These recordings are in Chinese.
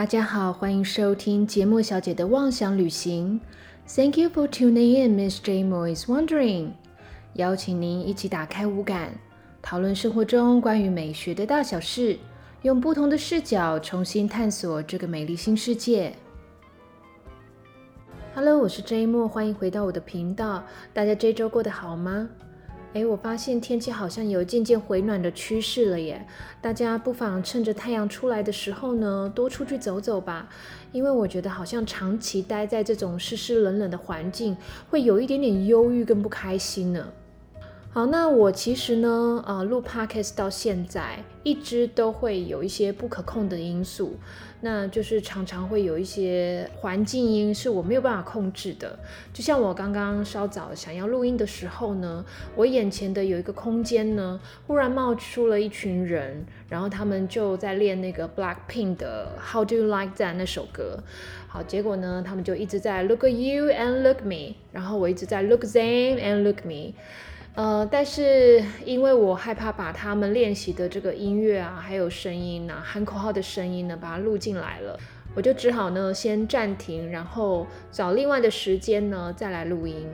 大家好，欢迎收听节目小姐的妄想旅行。Thank you for tuning in, Miss J. Mo is wondering。邀请您一起打开五感，讨论生活中关于美学的大小事，用不同的视角重新探索这个美丽新世界。Hello，我是 J. Mo，欢迎回到我的频道。大家这周过得好吗？哎，我发现天气好像有渐渐回暖的趋势了耶！大家不妨趁着太阳出来的时候呢，多出去走走吧。因为我觉得好像长期待在这种湿湿冷冷的环境，会有一点点忧郁跟不开心呢。好，那我其实呢，呃，录 podcast 到现在，一直都会有一些不可控的因素，那就是常常会有一些环境音是我没有办法控制的。就像我刚刚稍早想要录音的时候呢，我眼前的有一个空间呢，忽然冒出了一群人，然后他们就在练那个 Blackpink 的 How Do You Like That 那首歌。好，结果呢，他们就一直在 Look at you and look me，然后我一直在 Look them and look me。呃，但是因为我害怕把他们练习的这个音乐啊，还有声音呐，喊口号的声音呢，把它录进来了，我就只好呢先暂停，然后找另外的时间呢再来录音。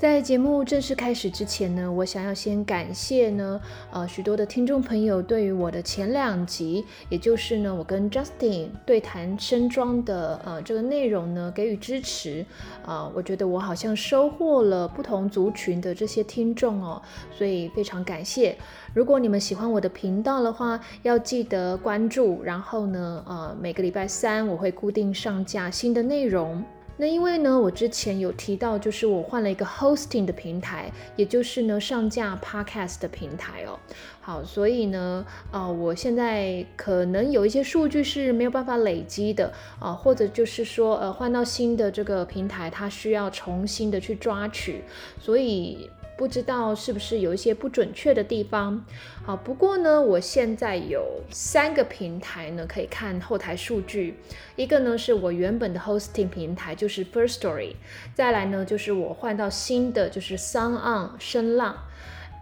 在节目正式开始之前呢，我想要先感谢呢，呃，许多的听众朋友对于我的前两集，也就是呢，我跟 Justin 对谈身装的呃这个内容呢给予支持，啊，我觉得我好像收获了不同族群的这些听众哦，所以非常感谢。如果你们喜欢我的频道的话，要记得关注，然后呢，呃，每个礼拜三我会固定上架新的内容。那因为呢，我之前有提到，就是我换了一个 hosting 的平台，也就是呢上架 podcast 的平台哦。好，所以呢，啊，我现在可能有一些数据是没有办法累积的啊，或者就是说，呃，换到新的这个平台，它需要重新的去抓取，所以。不知道是不是有一些不准确的地方。好，不过呢，我现在有三个平台呢，可以看后台数据。一个呢是我原本的 hosting 平台，就是 First Story。再来呢就是我换到新的，就是 Sound On 声浪。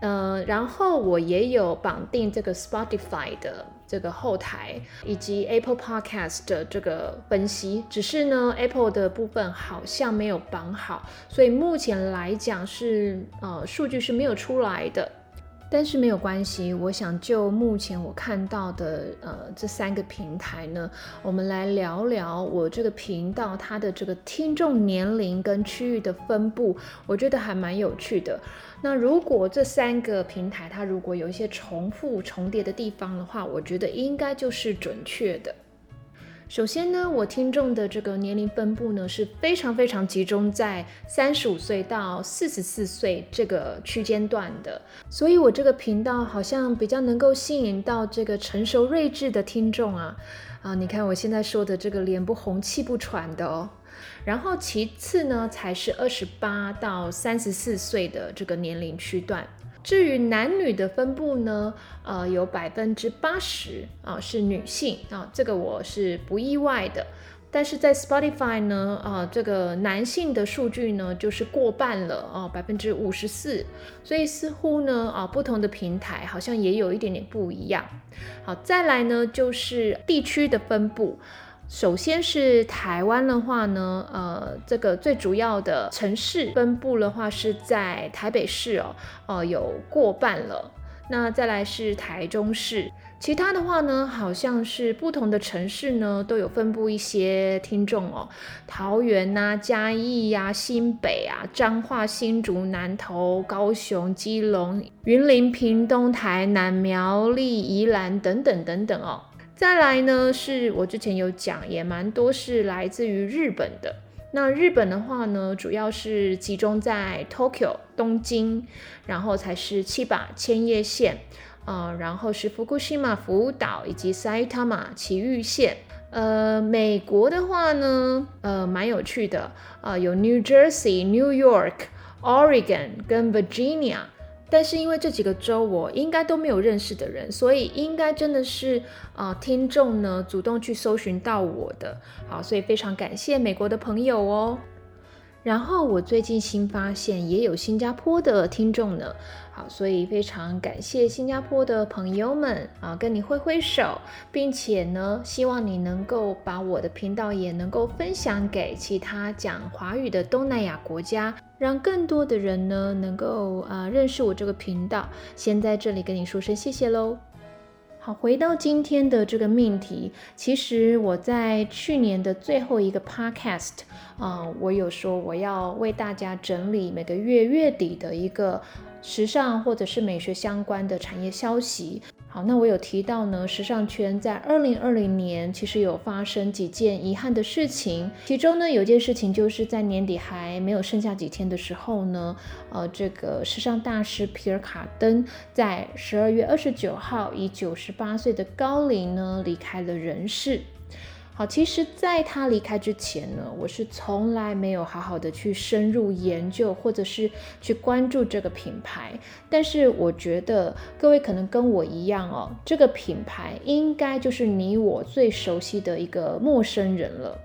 呃，然后我也有绑定这个 Spotify 的。这个后台以及 Apple Podcast 的这个分析，只是呢 Apple 的部分好像没有绑好，所以目前来讲是呃数据是没有出来的。但是没有关系，我想就目前我看到的呃这三个平台呢，我们来聊聊我这个频道它的这个听众年龄跟区域的分布，我觉得还蛮有趣的。那如果这三个平台它如果有一些重复重叠的地方的话，我觉得应该就是准确的。首先呢，我听众的这个年龄分布呢是非常非常集中在三十五岁到四十四岁这个区间段的，所以我这个频道好像比较能够吸引到这个成熟睿智的听众啊啊！你看我现在说的这个脸不红气不喘的哦。然后其次呢，才是二十八到三十四岁的这个年龄区段。至于男女的分布呢，呃，有百分之八十啊是女性啊，这个我是不意外的。但是在 Spotify 呢，啊，这个男性的数据呢就是过半了啊，百分之五十四。所以似乎呢，啊，不同的平台好像也有一点点不一样。好，再来呢就是地区的分布。首先是台湾的话呢，呃，这个最主要的城市分布的话是在台北市哦，哦有过半了。那再来是台中市，其他的话呢，好像是不同的城市呢都有分布一些听众哦，桃园呐、嘉义呀、新北啊、彰化、新竹、南投、高雄、基隆、云林、屏东、台南、苗栗、宜兰等等等等哦。再来呢，是我之前有讲，也蛮多是来自于日本的。那日本的话呢，主要是集中在 Tokyo 东京，然后才是七把千叶县，呃，然后是福库西马福岛以及 Saitama 埼玉县。呃，美国的话呢，呃，蛮有趣的，啊，有 New Jersey、New York、Oregon 跟 Virginia。但是因为这几个州我应该都没有认识的人，所以应该真的是啊听众呢主动去搜寻到我的，好，所以非常感谢美国的朋友哦。然后我最近新发现也有新加坡的听众呢，好，所以非常感谢新加坡的朋友们啊，跟你挥挥手，并且呢，希望你能够把我的频道也能够分享给其他讲华语的东南亚国家，让更多的人呢能够啊认识我这个频道。先在这里跟你说声谢谢喽。好，回到今天的这个命题，其实我在去年的最后一个 podcast 啊，我有说我要为大家整理每个月月底的一个时尚或者是美学相关的产业消息。那我有提到呢，时尚圈在二零二零年其实有发生几件遗憾的事情，其中呢有件事情就是在年底还没有剩下几天的时候呢，呃，这个时尚大师皮尔卡登在十二月二十九号以九十八岁的高龄呢离开了人世。好，其实，在他离开之前呢，我是从来没有好好的去深入研究，或者是去关注这个品牌。但是，我觉得各位可能跟我一样哦，这个品牌应该就是你我最熟悉的一个陌生人了。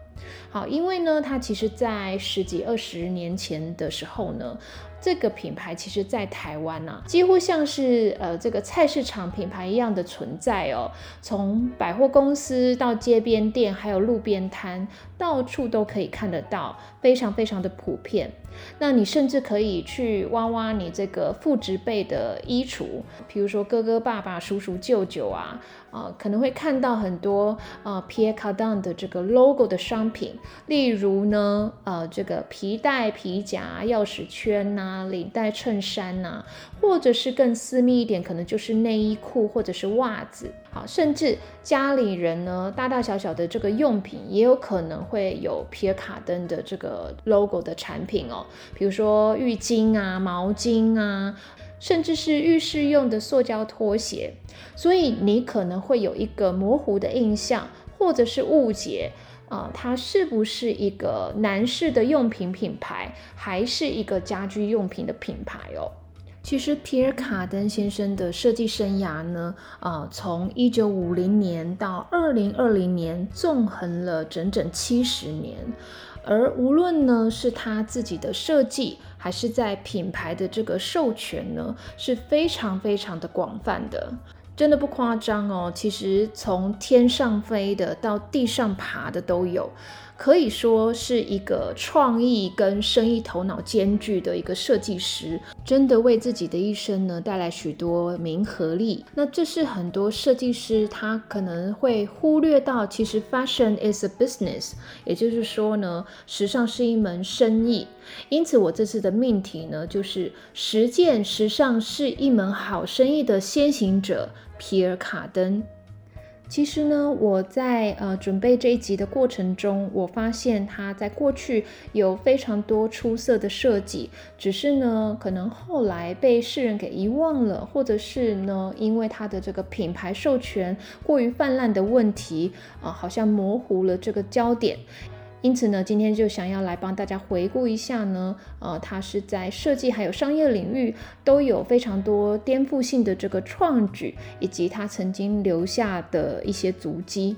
好，因为呢，它其实在十几二十年前的时候呢。这个品牌其实，在台湾呢，几乎像是呃这个菜市场品牌一样的存在哦。从百货公司到街边店，还有路边摊，到处都可以看得到，非常非常的普遍。那你甚至可以去挖挖你这个父执辈的衣橱，比如说哥哥、爸爸、叔叔、舅舅啊，啊，可能会看到很多啊 Pierre Cardin 的这个 logo 的商品，例如呢，呃，这个皮带、皮夹、钥匙圈呐、领带、衬衫呐，或者是更私密一点，可能就是内衣裤或者是袜子。好，甚至家里人呢，大大小小的这个用品也有可能会有皮尔卡登的这个 logo 的产品哦，比如说浴巾啊、毛巾啊，甚至是浴室用的塑胶拖鞋。所以你可能会有一个模糊的印象，或者是误解啊，它是不是一个男士的用品品牌，还是一个家居用品的品牌哦？其实皮尔卡登先生的设计生涯呢，啊，从一九五零年到二零二零年，纵横了整整七十年。而无论呢是他自己的设计，还是在品牌的这个授权呢，是非常非常的广泛的，真的不夸张哦。其实从天上飞的到地上爬的都有。可以说是一个创意跟生意头脑兼具的一个设计师，真的为自己的一生呢带来许多名和利。那这是很多设计师他可能会忽略到，其实 fashion is a business，也就是说呢，时尚是一门生意。因此，我这次的命题呢，就是实践时尚是一门好生意的先行者皮尔卡登。其实呢，我在呃准备这一集的过程中，我发现他在过去有非常多出色的设计，只是呢，可能后来被世人给遗忘了，或者是呢，因为他的这个品牌授权过于泛滥的问题啊，好像模糊了这个焦点。因此呢，今天就想要来帮大家回顾一下呢，呃，它是在设计还有商业领域都有非常多颠覆性的这个创举，以及它曾经留下的一些足迹。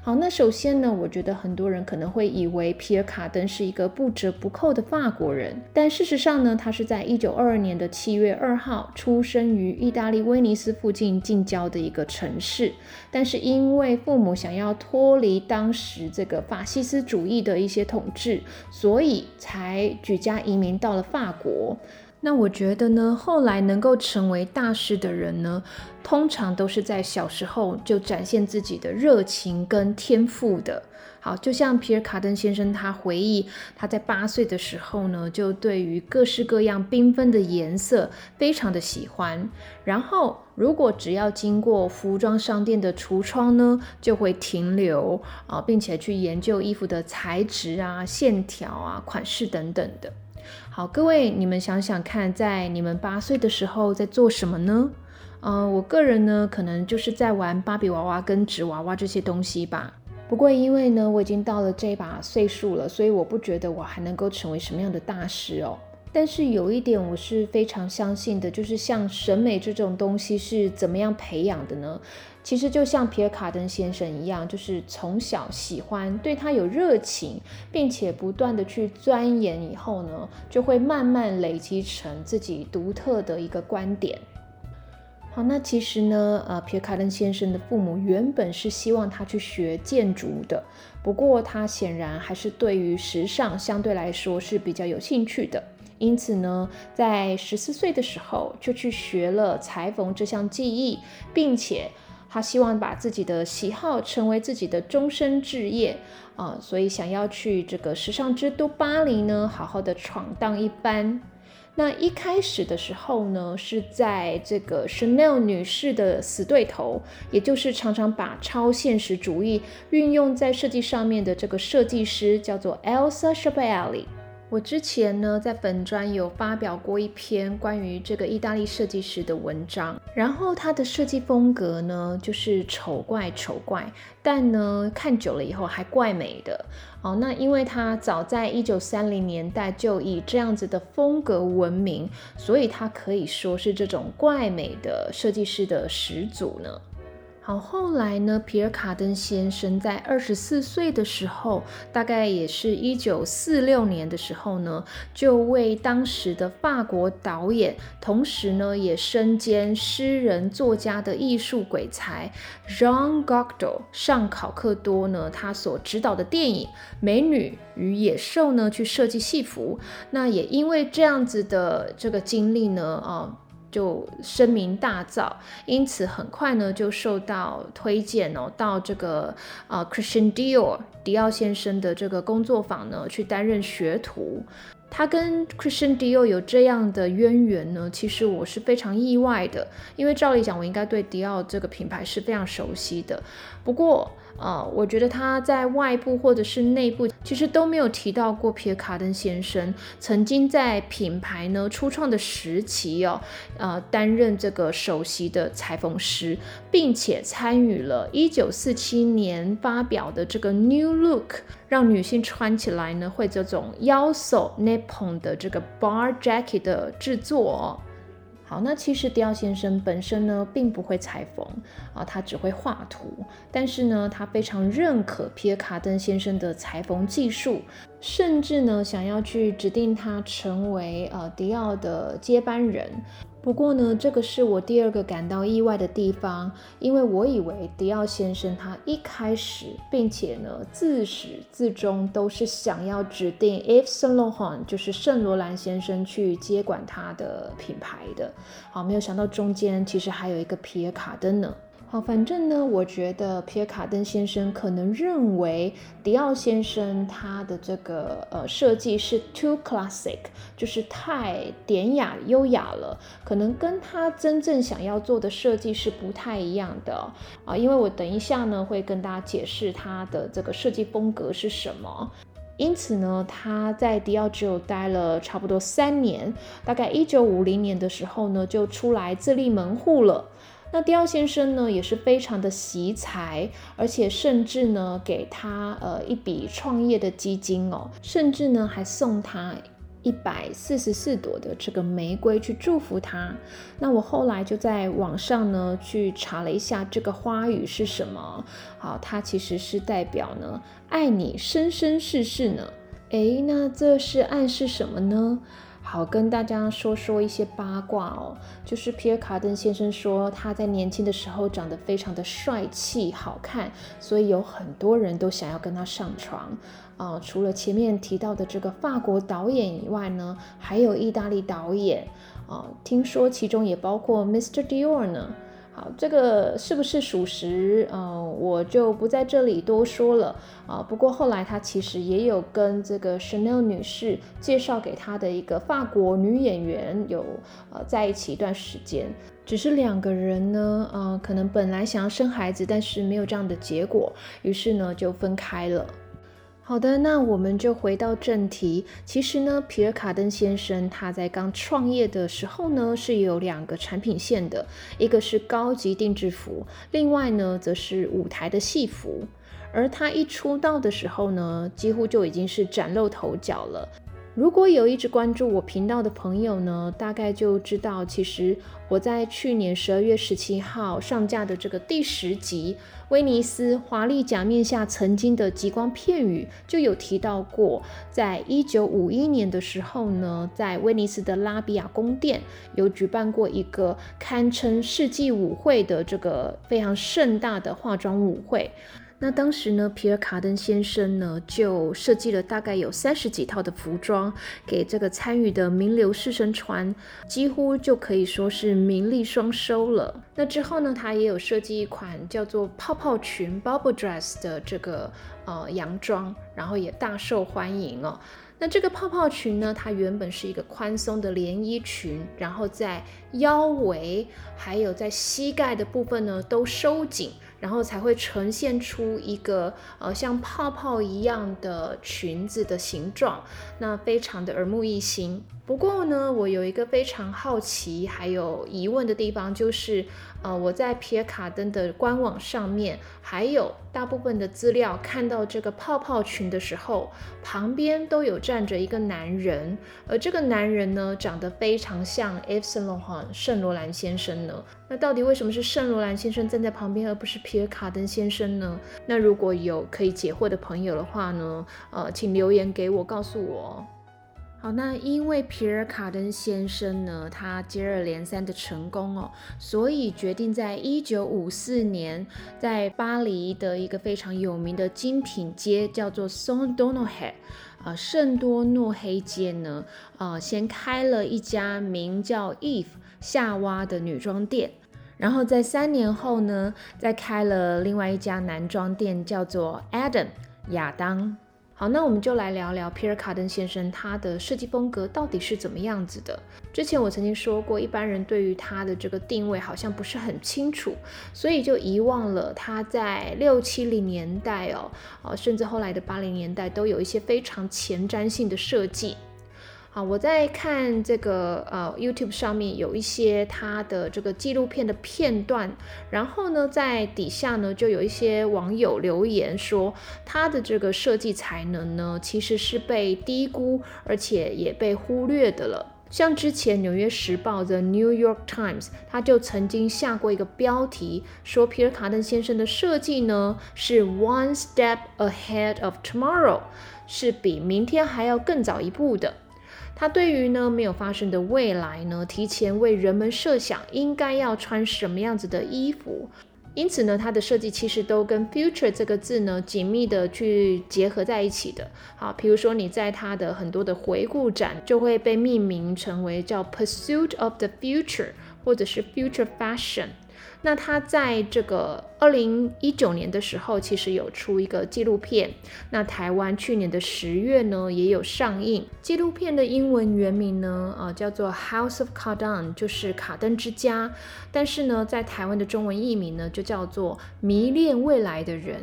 好，那首先呢，我觉得很多人可能会以为皮尔卡登是一个不折不扣的法国人，但事实上呢，他是在一九二二年的七月二号出生于意大利威尼斯附近近郊的一个城市，但是因为父母想要脱离当时这个法西斯主义的一些统治，所以才举家移民到了法国。那我觉得呢，后来能够成为大师的人呢，通常都是在小时候就展现自己的热情跟天赋的。好，就像皮尔卡登先生，他回忆他在八岁的时候呢，就对于各式各样缤纷的颜色非常的喜欢。然后，如果只要经过服装商店的橱窗呢，就会停留啊，并且去研究衣服的材质啊、线条啊、款式等等的。好，各位，你们想想看，在你们八岁的时候在做什么呢？嗯，我个人呢，可能就是在玩芭比娃娃跟纸娃娃这些东西吧。不过因为呢，我已经到了这把岁数了，所以我不觉得我还能够成为什么样的大师哦。但是有一点我是非常相信的，就是像审美这种东西是怎么样培养的呢？其实就像皮尔卡登先生一样，就是从小喜欢，对他有热情，并且不断的去钻研，以后呢，就会慢慢累积成自己独特的一个观点。好，那其实呢，呃，皮尔卡登先生的父母原本是希望他去学建筑的，不过他显然还是对于时尚相对来说是比较有兴趣的，因此呢，在十四岁的时候就去学了裁缝这项技艺，并且。他希望把自己的喜好成为自己的终身志业啊，所以想要去这个时尚之都巴黎呢，好好的闯荡一番。那一开始的时候呢，是在这个 Chanel 女士的死对头，也就是常常把超现实主义运用在设计上面的这个设计师，叫做 Elsa Shapelli。我之前呢，在粉专有发表过一篇关于这个意大利设计师的文章，然后他的设计风格呢，就是丑怪丑怪，但呢，看久了以后还怪美的哦。那因为他早在一九三零年代就以这样子的风格闻名，所以他可以说是这种怪美的设计师的始祖呢。好，后来呢，皮尔卡登先生在二十四岁的时候，大概也是一九四六年的时候呢，就为当时的法国导演，同时呢也身兼诗人作家的艺术鬼才 Jean g o c t o 上考克多呢，他所指导的电影《美女与野兽》呢，去设计戏服。那也因为这样子的这个经历呢，啊。就声名大噪，因此很快呢就受到推荐哦，到这个啊 Christian Dior 迪奥先生的这个工作坊呢去担任学徒。他跟 Christian Dior 有这样的渊源呢，其实我是非常意外的，因为照理讲我应该对迪奥这个品牌是非常熟悉的，不过。啊，我觉得他在外部或者是内部，其实都没有提到过皮尔卡登先生曾经在品牌呢初创的时期哦，呃，担任这个首席的裁缝师，并且参与了1947年发表的这个 New Look，让女性穿起来呢会这种腰手 Nippon 的这个 bar jacket 的制作。好，那其实迪奥先生本身呢，并不会裁缝啊，他只会画图。但是呢，他非常认可皮尔卡登先生的裁缝技术，甚至呢，想要去指定他成为呃迪奥的接班人。不过呢，这个是我第二个感到意外的地方，因为我以为迪奥先生他一开始，并且呢自始至终都是想要指定 If Saint Laurent 就是圣罗兰先生去接管他的品牌的。好，没有想到中间其实还有一个皮尔卡丹呢。好，反正呢，我觉得皮尔卡登先生可能认为迪奥先生他的这个呃设计是 too classic，就是太典雅优雅了，可能跟他真正想要做的设计是不太一样的啊。因为我等一下呢会跟大家解释他的这个设计风格是什么。因此呢，他在迪奥只有待了差不多三年，大概一九五零年的时候呢就出来自立门户了。那迪奥先生呢，也是非常的惜才，而且甚至呢，给他呃一笔创业的基金哦，甚至呢还送他一百四十四朵的这个玫瑰去祝福他。那我后来就在网上呢去查了一下这个花语是什么，好，它其实是代表呢爱你生生世世呢。诶，那这是暗示什么呢？好，跟大家说说一些八卦哦。就是皮尔卡登先生说，他在年轻的时候长得非常的帅气好看，所以有很多人都想要跟他上床啊。除了前面提到的这个法国导演以外呢，还有意大利导演啊，听说其中也包括 Mr. Dior 呢。好，这个是不是属实？嗯，我就不在这里多说了啊。不过后来他其实也有跟这个 Chanel 女士介绍给他的一个法国女演员有呃在一起一段时间，只是两个人呢，呃，可能本来想要生孩子，但是没有这样的结果，于是呢就分开了。好的，那我们就回到正题。其实呢，皮尔卡登先生他在刚创业的时候呢，是有两个产品线的，一个是高级定制服，另外呢，则是舞台的戏服。而他一出道的时候呢，几乎就已经是崭露头角了。如果有一直关注我频道的朋友呢，大概就知道，其实我在去年十二月十七号上架的这个第十集《威尼斯华丽假面下曾经的极光片语》就有提到过，在一九五一年的时候呢，在威尼斯的拉比亚宫殿有举办过一个堪称世纪舞会的这个非常盛大的化妆舞会。那当时呢，皮尔卡登先生呢就设计了大概有三十几套的服装，给这个参与的名流士绅穿，几乎就可以说是名利双收了。那之后呢，他也有设计一款叫做泡泡裙 （bubble dress） 的这个呃洋装，然后也大受欢迎哦。那这个泡泡裙呢，它原本是一个宽松的连衣裙，然后在腰围还有在膝盖的部分呢都收紧。然后才会呈现出一个呃像泡泡一样的裙子的形状，那非常的耳目一新。不过呢，我有一个非常好奇还有疑问的地方，就是呃我在皮尔卡登的官网上面，还有大部分的资料看到这个泡泡裙的时候，旁边都有站着一个男人，而这个男人呢长得非常像 e v s l o h a n 圣罗兰先生呢。那到底为什么是圣罗兰先生站在旁边，而不是皮尔卡登先生呢？那如果有可以解惑的朋友的话呢，呃，请留言给我，告诉我。好，那因为皮尔卡登先生呢，他接二连三的成功哦，所以决定在一九五四年，在巴黎的一个非常有名的精品街，叫做 Saint Donat，啊，圣多诺黑街呢，呃，先开了一家名叫 Eve。夏娃的女装店，然后在三年后呢，再开了另外一家男装店，叫做 Adam 亚当。好，那我们就来聊聊皮尔卡登先生他的设计风格到底是怎么样子的。之前我曾经说过，一般人对于他的这个定位好像不是很清楚，所以就遗忘了他在六七零年代哦，哦，甚至后来的八零年代都有一些非常前瞻性的设计。好，我在看这个呃 YouTube 上面有一些他的这个纪录片的片段，然后呢，在底下呢就有一些网友留言说，他的这个设计才能呢其实是被低估，而且也被忽略的了。像之前《纽约时报》的 New York Times，他就曾经下过一个标题，说皮尔卡登先生的设计呢是 One Step Ahead of Tomorrow，是比明天还要更早一步的。他对于呢没有发生的未来呢，提前为人们设想应该要穿什么样子的衣服，因此呢，它的设计其实都跟 future 这个字呢紧密的去结合在一起的。好，比如说你在它的很多的回顾展就会被命名成为叫 Pursuit of the Future，或者是 Future Fashion。那他在这个二零一九年的时候，其实有出一个纪录片。那台湾去年的十月呢，也有上映。纪录片的英文原名呢，呃，叫做《House of Cardin》，就是卡登之家。但是呢，在台湾的中文译名呢，就叫做《迷恋未来的人》。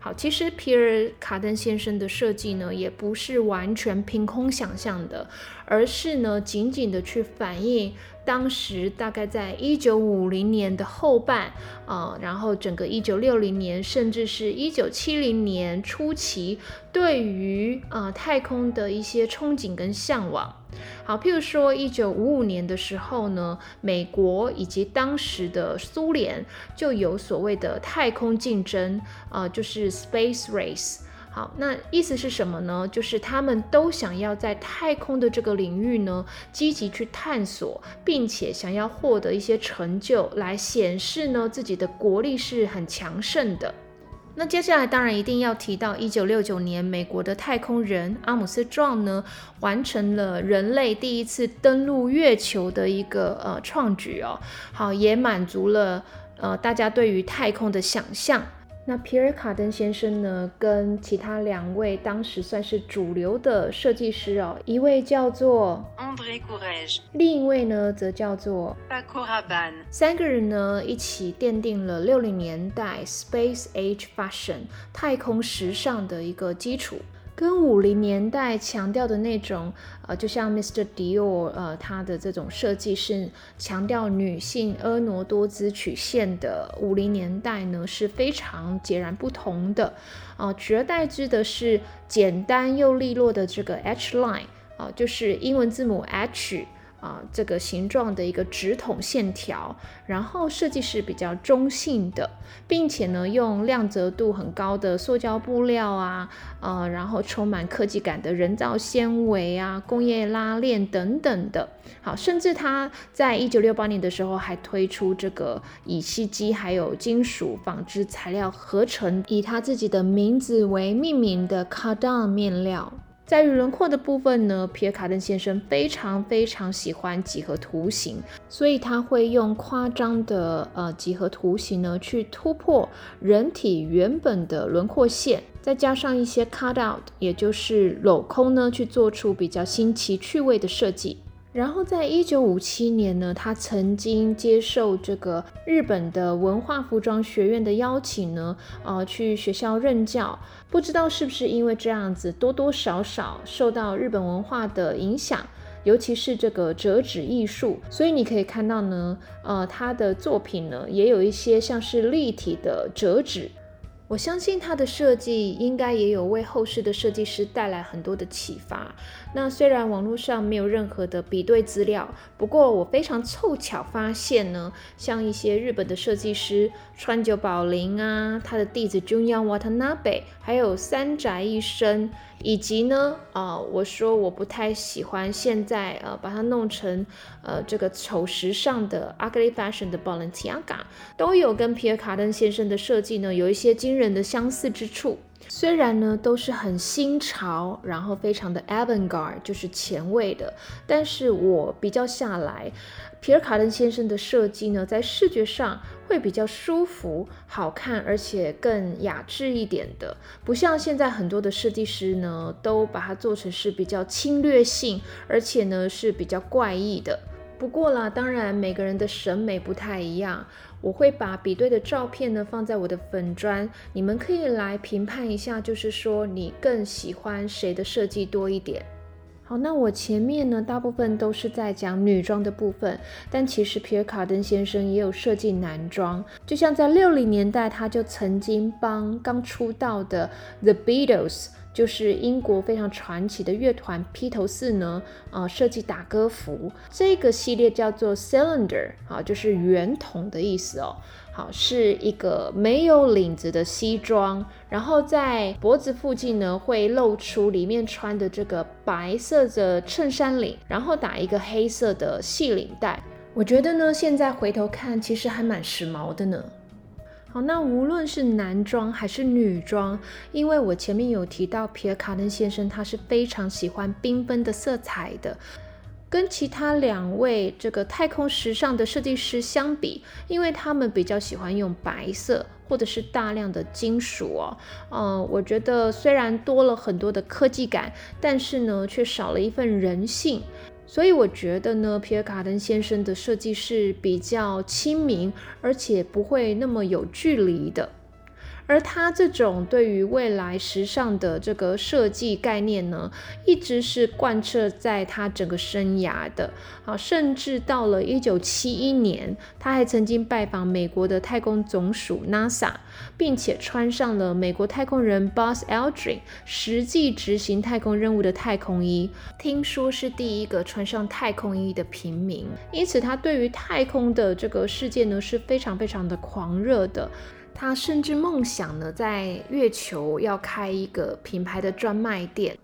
好，其实皮尔卡登先生的设计呢，也不是完全凭空想象的，而是呢，紧紧的去反映。当时大概在一九五零年的后半，啊，然后整个一九六零年，甚至是一九七零年初期，对于啊太空的一些憧憬跟向往。好，譬如说一九五五年的时候呢，美国以及当时的苏联就有所谓的太空竞争，啊，就是 space race。好，那意思是什么呢？就是他们都想要在太空的这个领域呢，积极去探索，并且想要获得一些成就，来显示呢自己的国力是很强盛的。那接下来当然一定要提到，一九六九年美国的太空人阿姆斯壮呢，完成了人类第一次登陆月球的一个呃创举哦。好，也满足了呃大家对于太空的想象。那皮尔卡登先生呢，跟其他两位当时算是主流的设计师哦，一位叫做 André Courage，另一位呢则叫做 Paco Rabanne，三个人呢一起奠定了六零年代 Space Age Fashion 太空时尚的一个基础。跟五零年代强调的那种，呃，就像 Mr. Dior，呃，他的这种设计是强调女性婀娜多姿曲线的。五零年代呢是非常截然不同的，啊，取而代之的是简单又利落的这个 H line，啊，就是英文字母 H。啊，这个形状的一个直筒线条，然后设计是比较中性的，并且呢，用亮泽度很高的塑胶布料啊，呃，然后充满科技感的人造纤维啊，工业拉链等等的。好，甚至他在一九六八年的时候还推出这个乙烯基还有金属纺织材料合成，以他自己的名字为命名的 Cardon 面料。在于轮廓的部分呢，皮尔卡登先生非常非常喜欢几何图形，所以他会用夸张的呃几何图形呢去突破人体原本的轮廓线，再加上一些 cut out，也就是镂空呢，去做出比较新奇趣味的设计。然后在一九五七年呢，他曾经接受这个日本的文化服装学院的邀请呢，呃，去学校任教。不知道是不是因为这样子，多多少少受到日本文化的影响，尤其是这个折纸艺术，所以你可以看到呢，呃，他的作品呢，也有一些像是立体的折纸。我相信它的设计应该也有为后世的设计师带来很多的启发。那虽然网络上没有任何的比对资料，不过我非常凑巧发现呢，像一些日本的设计师川久保玲啊，他的弟子 Junya Watanabe，还有三宅一生。以及呢，啊，我说我不太喜欢现在呃把它弄成呃这个丑时尚的 ugly fashion 的 Balenciaga，都有跟皮尔卡丹先生的设计呢有一些惊人的相似之处。虽然呢都是很新潮，然后非常的 avant-garde，就是前卫的，但是我比较下来，皮尔卡登先生的设计呢，在视觉上会比较舒服、好看，而且更雅致一点的，不像现在很多的设计师呢，都把它做成是比较侵略性，而且呢是比较怪异的。不过啦，当然每个人的审美不太一样。我会把比对的照片呢放在我的粉砖，你们可以来评判一下，就是说你更喜欢谁的设计多一点。好，那我前面呢大部分都是在讲女装的部分，但其实皮尔卡登先生也有设计男装，就像在六零年代，他就曾经帮刚出道的 The Beatles。就是英国非常传奇的乐团披头士呢，呃，设计打歌服，这个系列叫做 Cylinder，啊，就是圆筒的意思哦。好，是一个没有领子的西装，然后在脖子附近呢会露出里面穿的这个白色的衬衫领，然后打一个黑色的细领带。我觉得呢，现在回头看，其实还蛮时髦的呢。那无论是男装还是女装，因为我前面有提到皮尔卡登先生，他是非常喜欢缤纷的色彩的。跟其他两位这个太空时尚的设计师相比，因为他们比较喜欢用白色或者是大量的金属哦，嗯，我觉得虽然多了很多的科技感，但是呢，却少了一份人性。所以我觉得呢，皮尔卡丹先生的设计是比较亲民，而且不会那么有距离的。而他这种对于未来时尚的这个设计概念呢，一直是贯彻在他整个生涯的。啊，甚至到了一九七一年，他还曾经拜访美国的太空总署 NASA，并且穿上了美国太空人 Buzz Aldrin 实际执行太空任务的太空衣。听说是第一个穿上太空衣的平民，因此他对于太空的这个世界呢是非常非常的狂热的。他甚至梦想呢，在月球要开一个品牌的专卖店。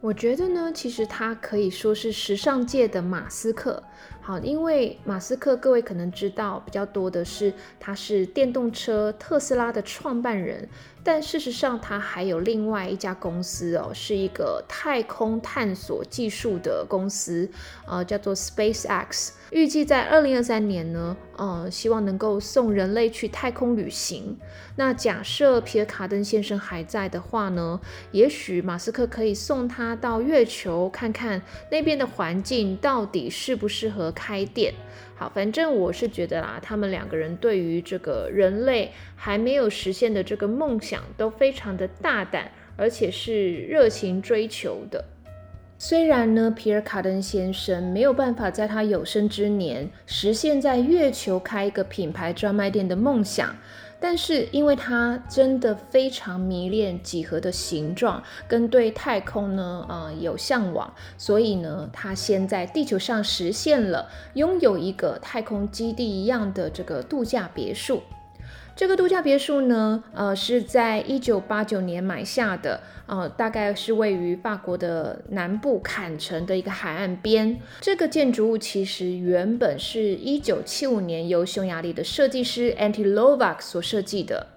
我觉得呢，其实他可以说是时尚界的马斯克。好，因为马斯克，各位可能知道比较多的是，他是电动车特斯拉的创办人。但事实上，他还有另外一家公司哦，是一个太空探索技术的公司，呃，叫做 SpaceX。预计在二零二三年呢，呃，希望能够送人类去太空旅行。那假设皮尔卡登先生还在的话呢，也许马斯克可以送他到月球看看那边的环境到底适不适合开店。好，反正我是觉得啦，他们两个人对于这个人类还没有实现的这个梦想都非常的大胆，而且是热情追求的。虽然呢，皮尔卡登先生没有办法在他有生之年实现在月球开一个品牌专卖店的梦想，但是因为他真的非常迷恋几何的形状，跟对太空呢，呃，有向往，所以呢，他先在地球上实现了拥有一个太空基地一样的这个度假别墅。这个度假别墅呢，呃，是在一九八九年买下的，呃，大概是位于法国的南部坎城的一个海岸边。这个建筑物其实原本是一九七五年由匈牙利的设计师 Anti Lovak 所设计的。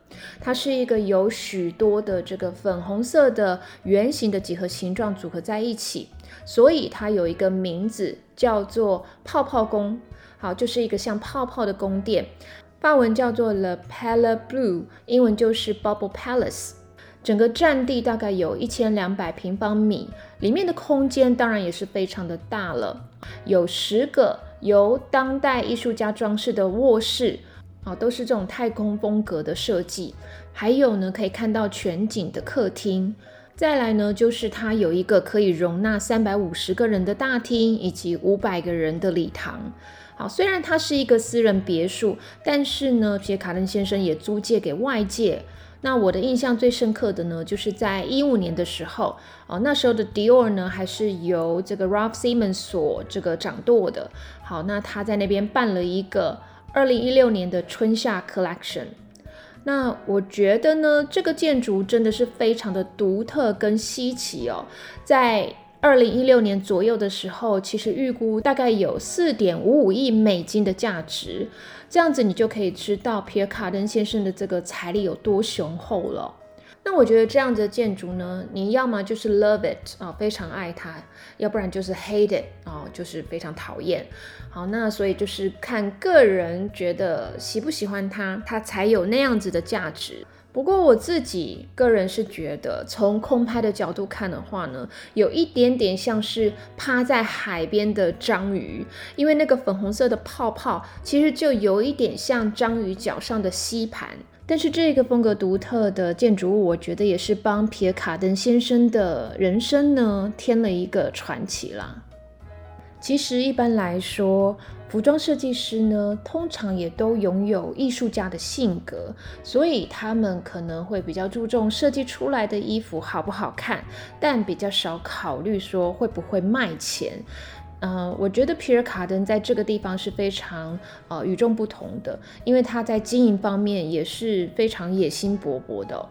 它是一个有许多的这个粉红色的圆形的几何形状组合在一起，所以它有一个名字叫做泡泡宫。好，就是一个像泡泡的宫殿。法文叫做 The Palace Blue，英文就是 Bubble Palace。整个占地大概有一千两百平方米，里面的空间当然也是非常的大了，有十个由当代艺术家装饰的卧室，啊，都是这种太空风格的设计。还有呢，可以看到全景的客厅。再来呢，就是它有一个可以容纳三百五十个人的大厅，以及五百个人的礼堂。好，虽然它是一个私人别墅，但是呢，皮卡登先生也租借给外界。那我的印象最深刻的呢，就是在一五年的时候，哦，那时候的 Dior 呢，还是由这个 Ralph Simmons 所这个掌舵的。好，那他在那边办了一个二零一六年的春夏 Collection。那我觉得呢，这个建筑真的是非常的独特跟稀奇哦，在。二零一六年左右的时候，其实预估大概有四点五五亿美金的价值，这样子你就可以知道皮尔卡登先生的这个财力有多雄厚了。那我觉得这样子的建筑呢，你要么就是 love it 啊，非常爱它，要不然就是 hate it 啊，就是非常讨厌。好，那所以就是看个人觉得喜不喜欢它，它才有那样子的价值。不过我自己个人是觉得，从空拍的角度看的话呢，有一点点像是趴在海边的章鱼，因为那个粉红色的泡泡其实就有一点像章鱼脚上的吸盘。但是这个风格独特的建筑物，我觉得也是帮皮尔卡登先生的人生呢添了一个传奇啦。其实一般来说，服装设计师呢，通常也都拥有艺术家的性格，所以他们可能会比较注重设计出来的衣服好不好看，但比较少考虑说会不会卖钱。嗯，我觉得皮尔卡登在这个地方是非常呃与众不同的，因为他在经营方面也是非常野心勃勃的。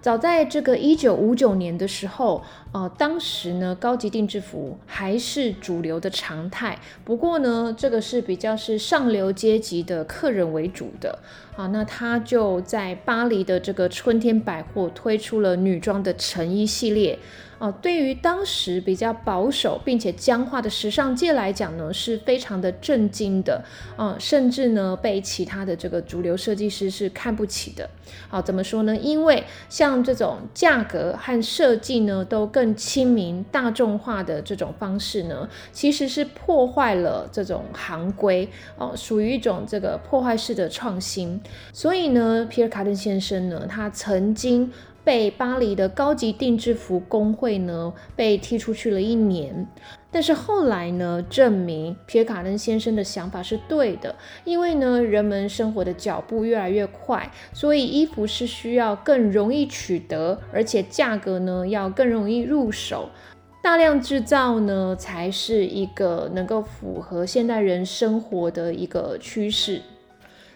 早在这个一九五九年的时候，呃，当时呢高级定制服还是主流的常态。不过呢，这个是比较是上流阶级的客人为主的。啊，那他就在巴黎的这个春天百货推出了女装的成衣系列。哦，对于当时比较保守并且僵化的时尚界来讲呢，是非常的震惊的，嗯，甚至呢被其他的这个主流设计师是看不起的。好，怎么说呢？因为像这种价格和设计呢都更亲民、大众化的这种方式呢，其实是破坏了这种行规哦，属于一种这个破坏式的创新。所以呢，皮尔卡顿先生呢，他曾经。被巴黎的高级定制服工会呢被踢出去了一年，但是后来呢证明皮尔卡登先生的想法是对的，因为呢人们生活的脚步越来越快，所以衣服是需要更容易取得，而且价格呢要更容易入手，大量制造呢才是一个能够符合现代人生活的一个趋势。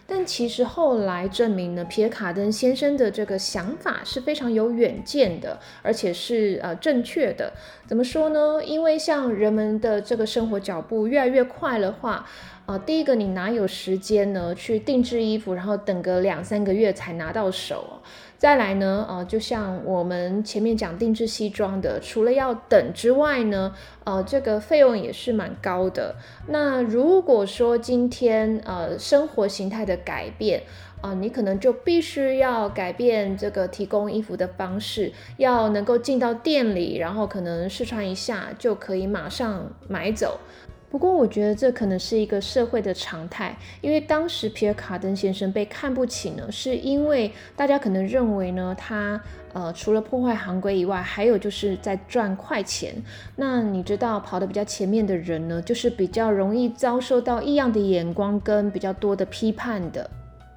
但其实后来证明呢，皮尔卡登先生的这个想法是非常有远见的，而且是呃正确的。怎么说呢？因为像人们的这个生活脚步越来越快的话，呃，第一个你哪有时间呢去定制衣服，然后等个两三个月才拿到手？再来呢，呃，就像我们前面讲定制西装的，除了要等之外呢，呃，这个费用也是蛮高的。那如果说今天呃生活形态的改变啊，你可能就必须要改变这个提供衣服的方式，要能够进到店里，然后可能试穿一下就可以马上买走。不过，我觉得这可能是一个社会的常态，因为当时皮尔卡登先生被看不起呢，是因为大家可能认为呢，他呃除了破坏行规以外，还有就是在赚快钱。那你知道，跑得比较前面的人呢，就是比较容易遭受到异样的眼光跟比较多的批判的。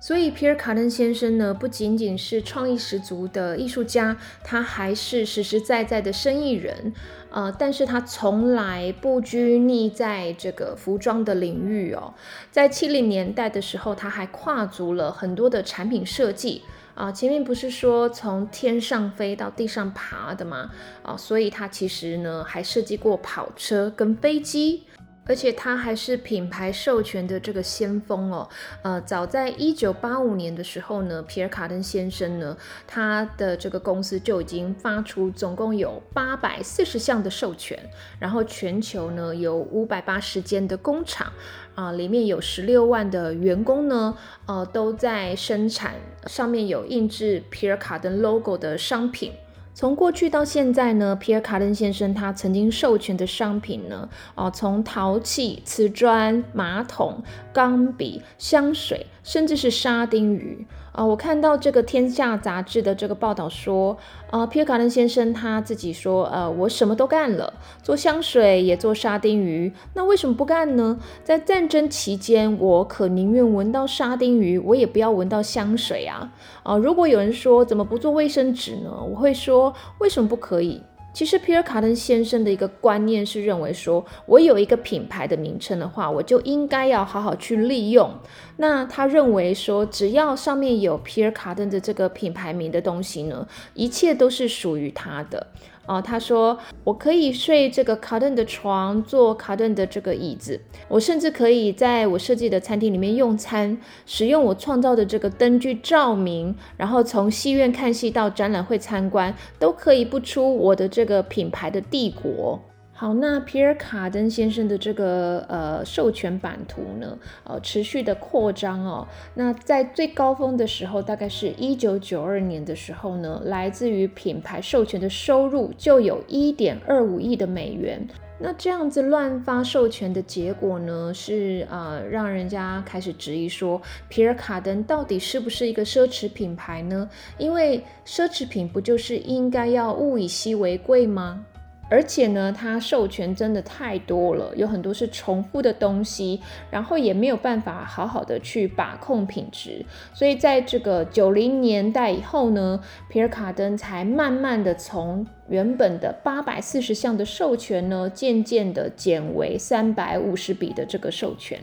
所以，皮尔卡登先生呢，不仅仅是创意十足的艺术家，他还是实实在在的生意人。呃，但是他从来不拘泥在这个服装的领域哦。在七零年代的时候，他还跨足了很多的产品设计啊。前面不是说从天上飞到地上爬的吗？啊，所以他其实呢，还设计过跑车跟飞机。而且他还是品牌授权的这个先锋哦，呃，早在一九八五年的时候呢，皮尔卡登先生呢，他的这个公司就已经发出总共有八百四十项的授权，然后全球呢有五百八十间的工厂，啊，里面有十六万的员工呢，呃，都在生产上面有印制皮尔卡登 logo 的商品。从过去到现在呢，皮尔卡登先生他曾经授权的商品呢，哦，从陶器、瓷砖、马桶、钢笔、香水，甚至是沙丁鱼。啊，我看到这个《天下》杂志的这个报道说，呃，皮尔卡登先生他自己说，呃，我什么都干了，做香水也做沙丁鱼，那为什么不干呢？在战争期间，我可宁愿闻到沙丁鱼，我也不要闻到香水啊！啊，如果有人说怎么不做卫生纸呢？我会说，为什么不可以？其实皮尔卡登先生的一个观念是认为说，我有一个品牌的名称的话，我就应该要好好去利用。那他认为说，只要上面有皮尔卡登的这个品牌名的东西呢，一切都是属于他的。哦，他说我可以睡这个卡顿的床，坐卡顿的这个椅子，我甚至可以在我设计的餐厅里面用餐，使用我创造的这个灯具照明，然后从戏院看戏到展览会参观，都可以不出我的这个品牌的帝国。好，那皮尔卡登先生的这个呃授权版图呢，呃持续的扩张哦。那在最高峰的时候，大概是一九九二年的时候呢，来自于品牌授权的收入就有一点二五亿的美元。那这样子乱发授权的结果呢，是呃让人家开始质疑说，皮尔卡登到底是不是一个奢侈品牌呢？因为奢侈品不就是应该要物以稀为贵吗？而且呢，它授权真的太多了，有很多是重复的东西，然后也没有办法好好的去把控品质，所以在这个九零年代以后呢，皮尔卡登才慢慢的从原本的八百四十项的授权呢，渐渐的减为三百五十笔的这个授权。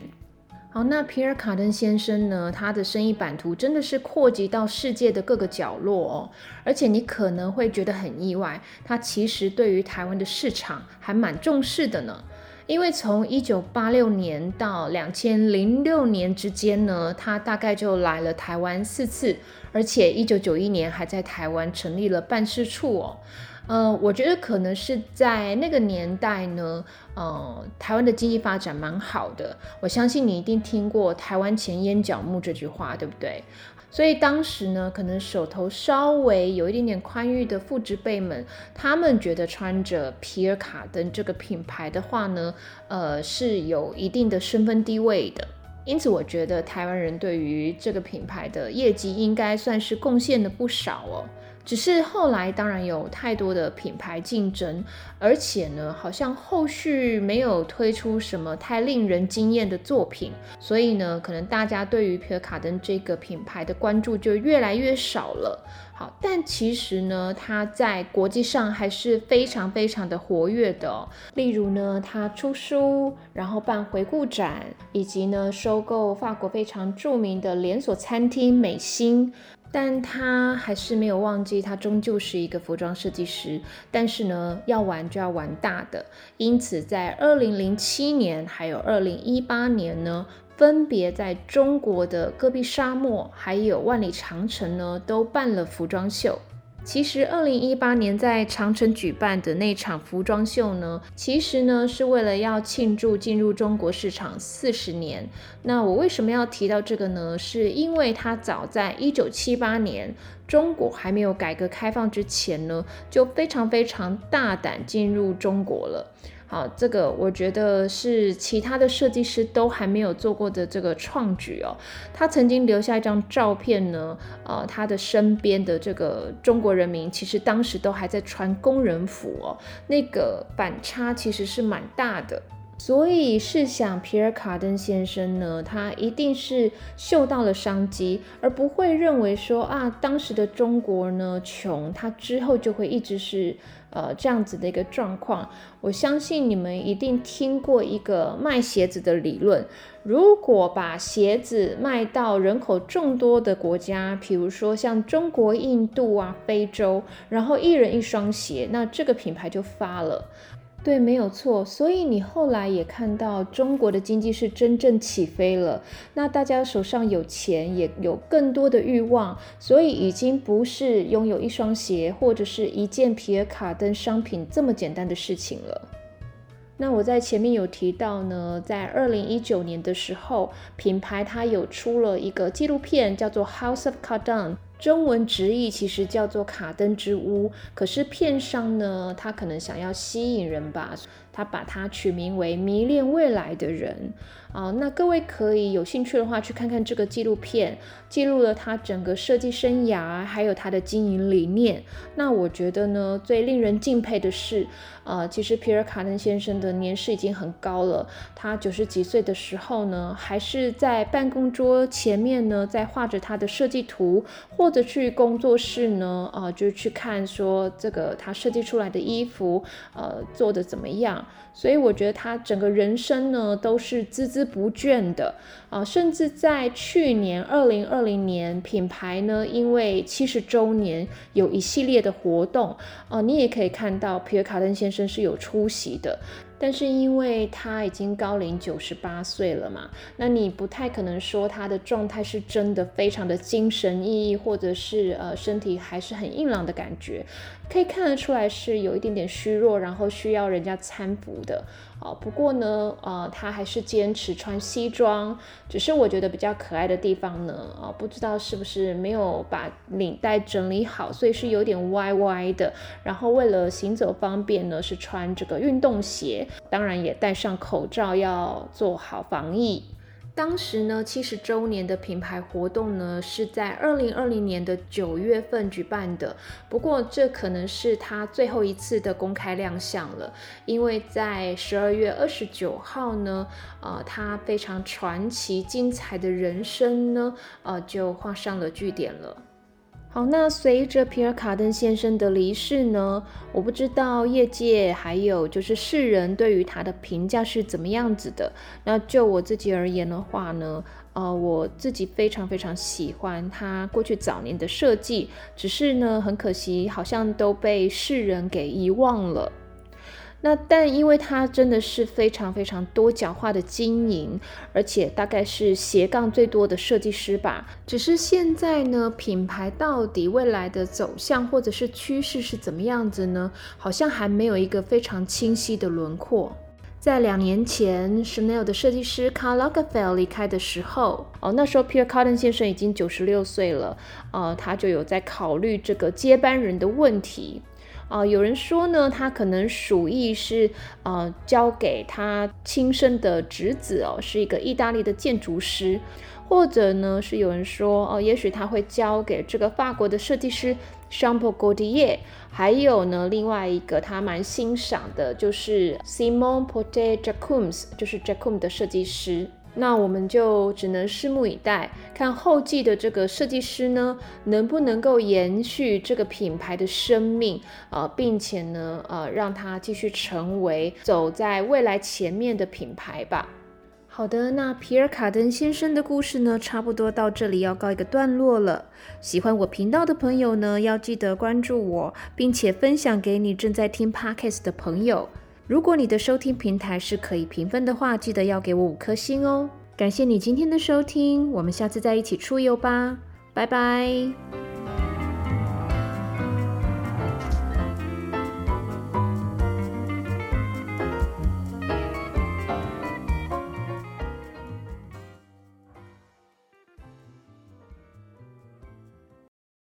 好，那皮尔卡登先生呢？他的生意版图真的是扩及到世界的各个角落哦。而且你可能会觉得很意外，他其实对于台湾的市场还蛮重视的呢。因为从一九八六年到两千零六年之间呢，他大概就来了台湾四次，而且一九九一年还在台湾成立了办事处哦。呃，我觉得可能是在那个年代呢，呃，台湾的经济发展蛮好的。我相信你一定听过“台湾前烟角木”这句话，对不对？所以当时呢，可能手头稍微有一点点宽裕的父执辈们，他们觉得穿着皮尔卡登这个品牌的话呢，呃，是有一定的身份地位的。因此，我觉得台湾人对于这个品牌的业绩应该算是贡献了不少哦。只是后来当然有太多的品牌竞争，而且呢，好像后续没有推出什么太令人惊艳的作品，所以呢，可能大家对于皮尔卡登这个品牌的关注就越来越少了。好，但其实呢，它在国际上还是非常非常的活跃的。例如呢，它出书，然后办回顾展，以及呢，收购法国非常著名的连锁餐厅美心。但他还是没有忘记，他终究是一个服装设计师。但是呢，要玩就要玩大的，因此在二零零七年还有二零一八年呢，分别在中国的戈壁沙漠还有万里长城呢，都办了服装秀。其实，二零一八年在长城举办的那场服装秀呢，其实呢是为了要庆祝进入中国市场四十年。那我为什么要提到这个呢？是因为它早在一九七八年，中国还没有改革开放之前呢，就非常非常大胆进入中国了。好，这个我觉得是其他的设计师都还没有做过的这个创举哦。他曾经留下一张照片呢，呃，他的身边的这个中国人民其实当时都还在穿工人服哦，那个反差其实是蛮大的。所以试想，皮尔卡登先生呢，他一定是嗅到了商机，而不会认为说啊，当时的中国呢穷，他之后就会一直是呃这样子的一个状况。我相信你们一定听过一个卖鞋子的理论，如果把鞋子卖到人口众多的国家，比如说像中国、印度啊、非洲，然后一人一双鞋，那这个品牌就发了。对，没有错。所以你后来也看到中国的经济是真正起飞了，那大家手上有钱，也有更多的欲望，所以已经不是拥有一双鞋或者是一件皮尔卡登商品这么简单的事情了。那我在前面有提到呢，在二零一九年的时候，品牌它有出了一个纪录片，叫做《House of Cardon》。中文直译其实叫做卡登之屋，可是片商呢，他可能想要吸引人吧，他把它取名为迷恋未来的人啊。那各位可以有兴趣的话，去看看这个纪录片，记录了他整个设计生涯，还有他的经营理念。那我觉得呢，最令人敬佩的是，呃，其实皮尔卡登先生的年事已经很高了，他九十几岁的时候呢，还是在办公桌前面呢，在画着他的设计图或。者去工作室呢，啊，就去看说这个他设计出来的衣服，呃，做的怎么样？所以我觉得他整个人生呢都是孜孜不倦的，啊，甚至在去年二零二零年，品牌呢因为七十周年有一系列的活动，啊，你也可以看到皮尔卡登先生真是有出息的。但是因为他已经高龄九十八岁了嘛，那你不太可能说他的状态是真的非常的精神奕奕，或者是呃身体还是很硬朗的感觉，可以看得出来是有一点点虚弱，然后需要人家搀扶的。哦，不过呢，呃，他还是坚持穿西装，只是我觉得比较可爱的地方呢，啊，不知道是不是没有把领带整理好，所以是有点歪歪的。然后为了行走方便呢，是穿这个运动鞋，当然也戴上口罩，要做好防疫。当时呢，七十周年的品牌活动呢，是在二零二零年的九月份举办的。不过，这可能是他最后一次的公开亮相了，因为在十二月二十九号呢，呃，他非常传奇精彩的人生呢，呃，就画上了句点了。好，那随着皮尔卡丹先生的离世呢，我不知道业界还有就是世人对于他的评价是怎么样子的。那就我自己而言的话呢，呃，我自己非常非常喜欢他过去早年的设计，只是呢，很可惜，好像都被世人给遗忘了。那但因为他真的是非常非常多角化的经营，而且大概是斜杠最多的设计师吧。只是现在呢，品牌到底未来的走向或者是趋势是怎么样子呢？好像还没有一个非常清晰的轮廓。在两年前，Chanel 的设计师 Karl Lagerfeld 离开的时候，哦，那时候 Pierre Cardin 先生已经九十六岁了，呃，他就有在考虑这个接班人的问题。啊，有人说呢，他可能鼠疫是呃交给他亲生的侄子哦，是一个意大利的建筑师，或者呢是有人说哦，也许他会交给这个法国的设计师 Jean-Paul Gaultier，还有呢另外一个他蛮欣赏的，就是 Simon Porte j a c u m s 就是 Jackums 的设计师。那我们就只能拭目以待，看后继的这个设计师呢，能不能够延续这个品牌的生命呃，并且呢，呃，让它继续成为走在未来前面的品牌吧。好的，那皮尔卡登先生的故事呢，差不多到这里要告一个段落了。喜欢我频道的朋友呢，要记得关注我，并且分享给你正在听 podcast 的朋友。如果你的收听平台是可以评分的话，记得要给我五颗星哦。感谢你今天的收听，我们下次再一起出游吧，拜拜。